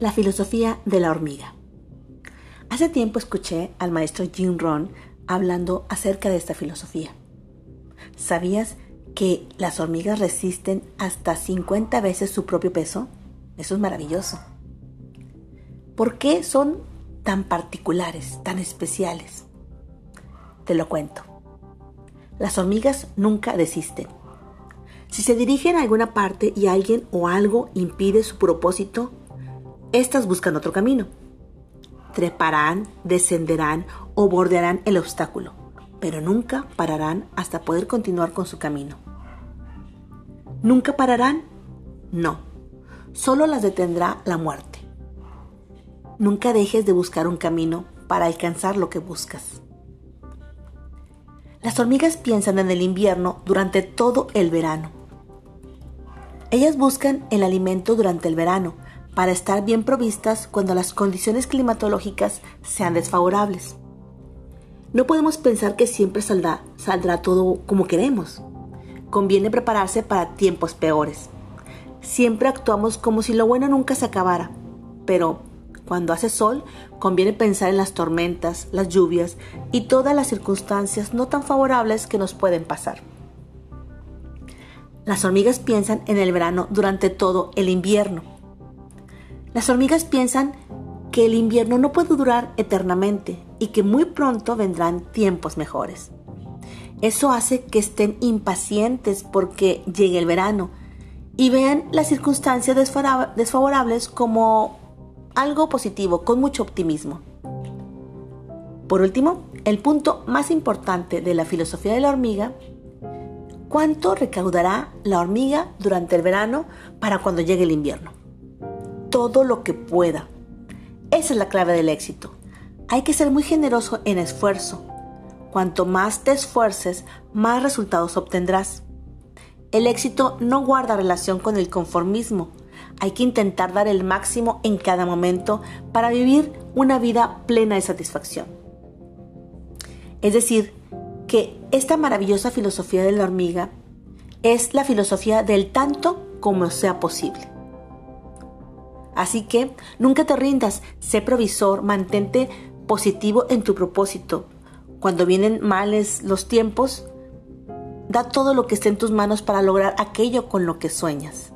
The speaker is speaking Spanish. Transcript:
La filosofía de la hormiga. Hace tiempo escuché al maestro Jim Rohn hablando acerca de esta filosofía. ¿Sabías que las hormigas resisten hasta 50 veces su propio peso? Eso es maravilloso. ¿Por qué son tan particulares, tan especiales? Te lo cuento. Las hormigas nunca desisten. Si se dirigen a alguna parte y alguien o algo impide su propósito, estas buscan otro camino. Treparán, descenderán o bordearán el obstáculo, pero nunca pararán hasta poder continuar con su camino. ¿Nunca pararán? No, solo las detendrá la muerte. Nunca dejes de buscar un camino para alcanzar lo que buscas. Las hormigas piensan en el invierno durante todo el verano. Ellas buscan el alimento durante el verano, para estar bien provistas cuando las condiciones climatológicas sean desfavorables. No podemos pensar que siempre saldrá, saldrá todo como queremos. Conviene prepararse para tiempos peores. Siempre actuamos como si lo bueno nunca se acabara, pero cuando hace sol conviene pensar en las tormentas, las lluvias y todas las circunstancias no tan favorables que nos pueden pasar. Las hormigas piensan en el verano durante todo el invierno las hormigas piensan que el invierno no puede durar eternamente y que muy pronto vendrán tiempos mejores. Eso hace que estén impacientes porque llegue el verano y vean las circunstancias desfavorables como algo positivo, con mucho optimismo. Por último, el punto más importante de la filosofía de la hormiga, ¿cuánto recaudará la hormiga durante el verano para cuando llegue el invierno? Todo lo que pueda. Esa es la clave del éxito. Hay que ser muy generoso en esfuerzo. Cuanto más te esfuerces, más resultados obtendrás. El éxito no guarda relación con el conformismo. Hay que intentar dar el máximo en cada momento para vivir una vida plena de satisfacción. Es decir, que esta maravillosa filosofía de la hormiga es la filosofía del tanto como sea posible. Así que nunca te rindas, sé provisor, mantente positivo en tu propósito. Cuando vienen males los tiempos, da todo lo que esté en tus manos para lograr aquello con lo que sueñas.